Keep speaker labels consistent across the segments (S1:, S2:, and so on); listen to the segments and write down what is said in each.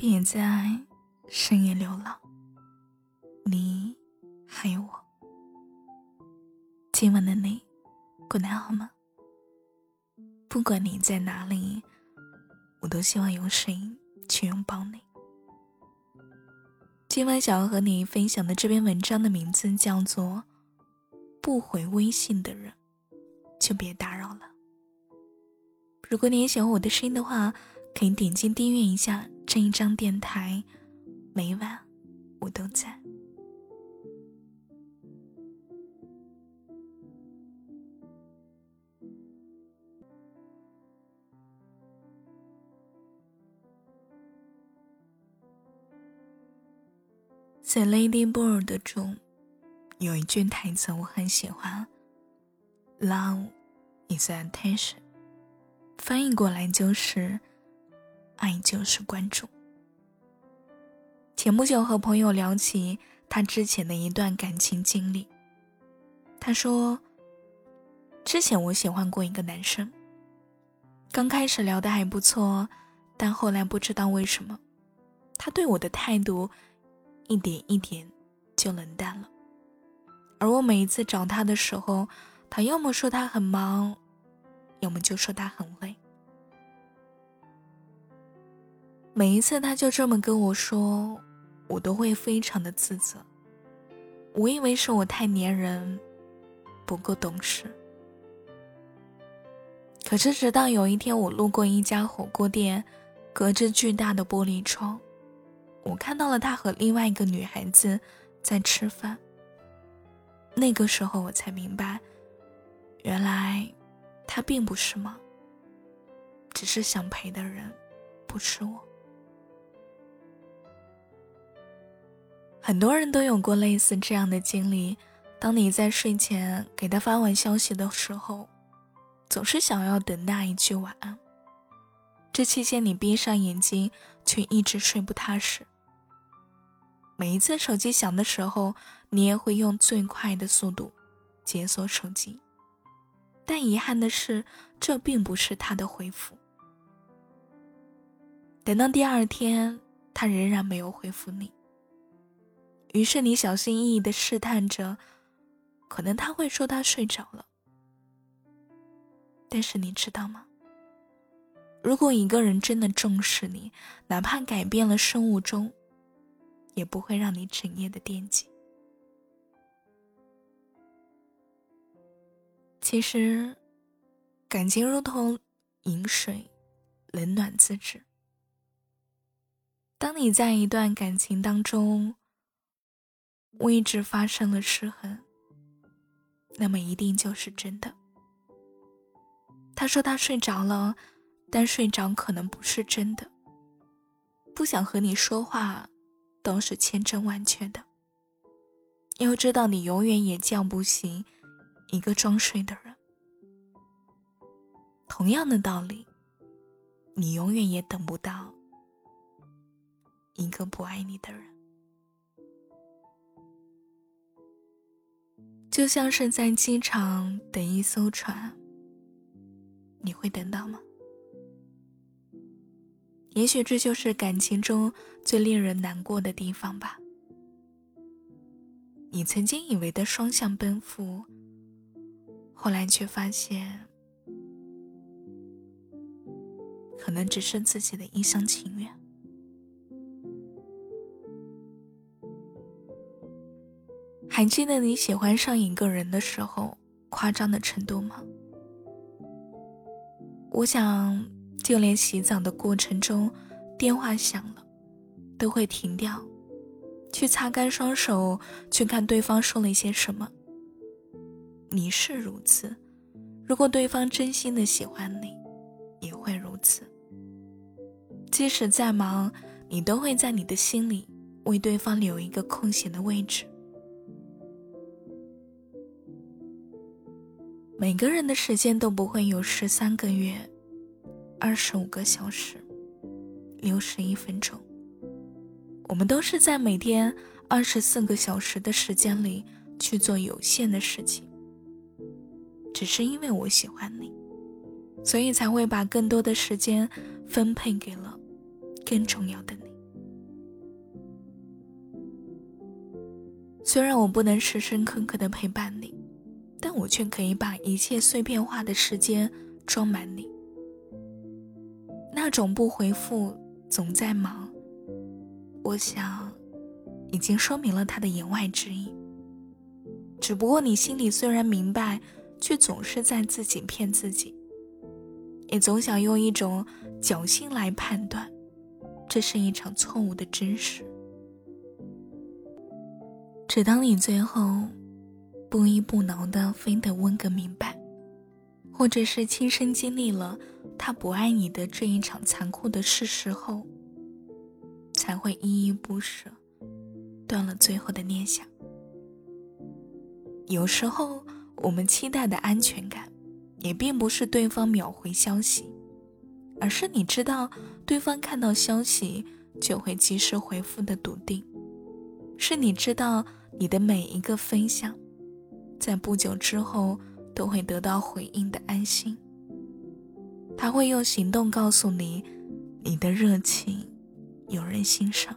S1: 别在深夜流浪。你还有我。今晚的你，过得好吗？不管你在哪里，我都希望有谁去拥抱你。今晚想要和你分享的这篇文章的名字叫做《不回微信的人就别打扰了》。如果你也喜欢我的声音的话，可以点击订阅一下这一张电台，每晚我都在。在《Lady Bird》中，有一句台词我很喜欢：“Love is attention。”翻译过来就是“爱就是关注”。前不久和朋友聊起他之前的一段感情经历，他说：“之前我喜欢过一个男生，刚开始聊的还不错，但后来不知道为什么，他对我的态度……”一点一点就冷淡了，而我每一次找他的时候，他要么说他很忙，要么就说他很累。每一次他就这么跟我说，我都会非常的自责。我以为是我太粘人，不够懂事。可是直到有一天，我路过一家火锅店，隔着巨大的玻璃窗。我看到了他和另外一个女孩子在吃饭。那个时候我才明白，原来他并不是忙，只是想陪的人不是我。很多人都有过类似这样的经历：当你在睡前给他发完消息的时候，总是想要等那一句晚安。这期间你闭上眼睛，却一直睡不踏实。每一次手机响的时候，你也会用最快的速度解锁手机，但遗憾的是，这并不是他的回复。等到第二天，他仍然没有回复你。于是你小心翼翼的试探着，可能他会说他睡着了。但是你知道吗？如果一个人真的重视你，哪怕改变了生物钟。也不会让你整夜的惦记。其实，感情如同饮水，冷暖自知。当你在一段感情当中位置发生了失衡，那么一定就是真的。他说他睡着了，但睡着可能不是真的，不想和你说话。都是千真万确的。要知道，你永远也叫不醒一个装睡的人。同样的道理，你永远也等不到一个不爱你的人。就像是在机场等一艘船，你会等到吗？也许这就是感情中最令人难过的地方吧。你曾经以为的双向奔赴，后来却发现，可能只是自己的一厢情愿。还记得你喜欢上一个人的时候夸张的程度吗？我想。就连洗澡的过程中，电话响了，都会停掉，去擦干双手，去看对方说了一些什么。你是如此，如果对方真心的喜欢你，也会如此。即使再忙，你都会在你的心里为对方留一个空闲的位置。每个人的时间都不会有十三个月二十五个小时六十一分钟。我们都是在每天二十四个小时的时间里去做有限的事情只是因为我喜欢你所以才会把更多的时间分配给了更重要的你。虽然我不能时时刻刻的陪伴你但我却可以把一切碎片化的时间装满你。那种不回复、总在忙，我想，已经说明了他的言外之意。只不过你心里虽然明白，却总是在自己骗自己，也总想用一种侥幸来判断，这是一场错误的真实。只当你最后不依不挠的非得问个明白，或者是亲身经历了他不爱你的这一场残酷的事实后，才会依依不舍，断了最后的念想。有时候，我们期待的安全感，也并不是对方秒回消息，而是你知道对方看到消息就会及时回复的笃定，是你知道。你的每一个分享，在不久之后都会得到回应的安心。他会用行动告诉你，你的热情有人欣赏，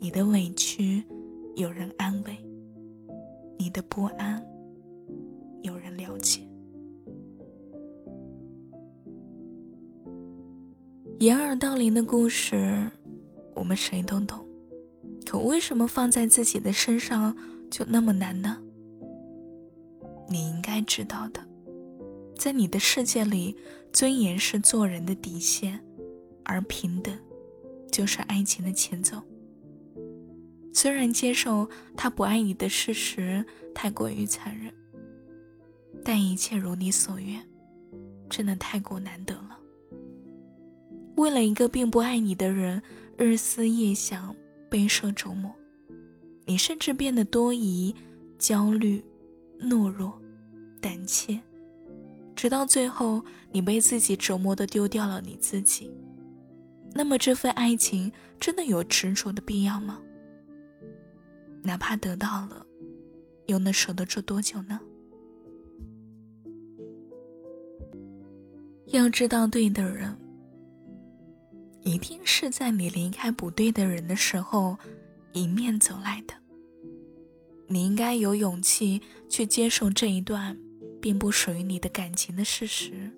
S1: 你的委屈有人安慰，你的不安有人了解。掩耳盗铃的故事，我们谁都懂。可为什么放在自己的身上就那么难呢？你应该知道的，在你的世界里，尊严是做人的底线，而平等就是爱情的前奏。虽然接受他不爱你的事实太过于残忍，但一切如你所愿，真的太过难得了。为了一个并不爱你的人，日思夜想。备受折磨，你甚至变得多疑、焦虑、懦弱、胆怯，直到最后，你被自己折磨的丢掉了你自己。那么，这份爱情真的有执着的必要吗？哪怕得到了，又能守得住多久呢？要知道，对的人。一定是在你离开不对的人的时候，迎面走来的。你应该有勇气去接受这一段并不属于你的感情的事实，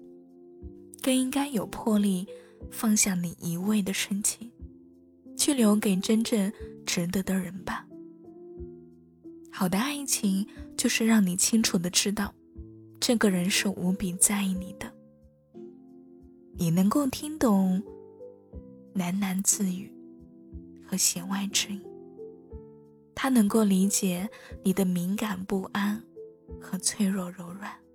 S1: 更应该有魄力放下你一味的深情，去留给真正值得的人吧。好的爱情就是让你清楚的知道，这个人是无比在意你的，你能够听懂。喃喃自语和弦外之音，他能够理解你的敏感不安和脆弱柔软。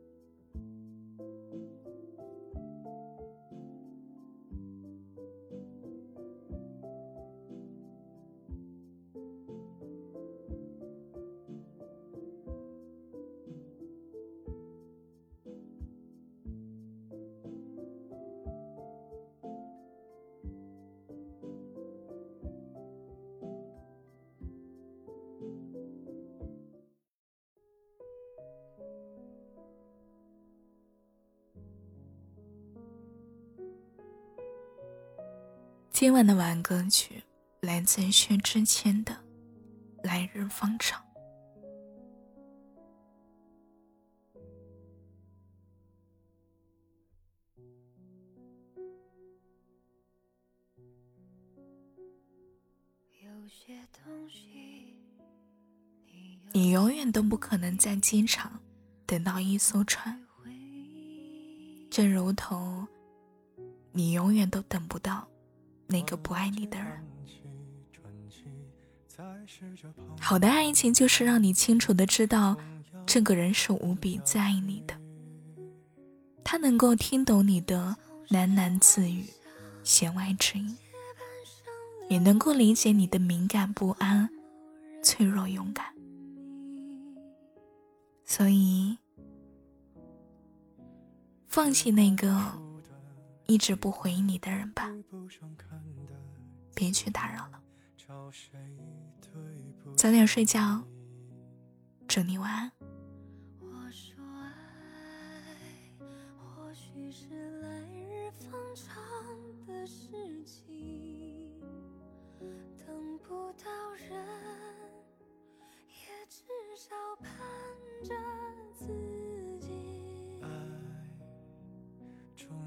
S1: 今晚的晚安歌曲来自薛之谦的《来日方长》。有些东西你永远都不可能在机场等到一艘船，正如同你永远都等不到。那个不爱你的人，好的爱情就是让你清楚的知道，这个人是无比在意你的，他能够听懂你的喃喃自语、弦外之音，也能够理解你的敏感不安、脆弱勇敢，所以，放弃那个。一直不回应你的人吧，别去打扰了。早点睡觉，祝你晚安。等不到人，也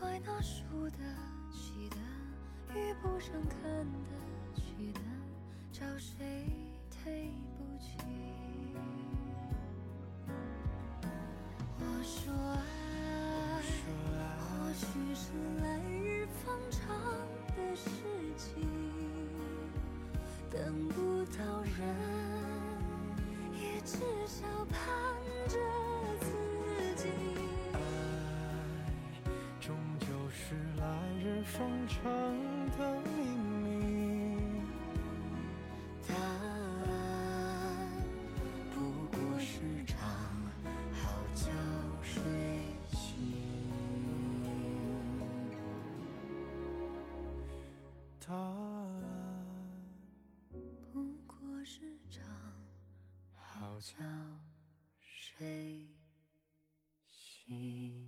S2: 那输得起的，遇不上看得起的，找谁对不起？我说爱，或许是来日方长的事情，
S3: 方长的秘密，
S2: 答案不过是场好觉睡醒。
S3: 答案
S2: 不过是场好觉睡醒。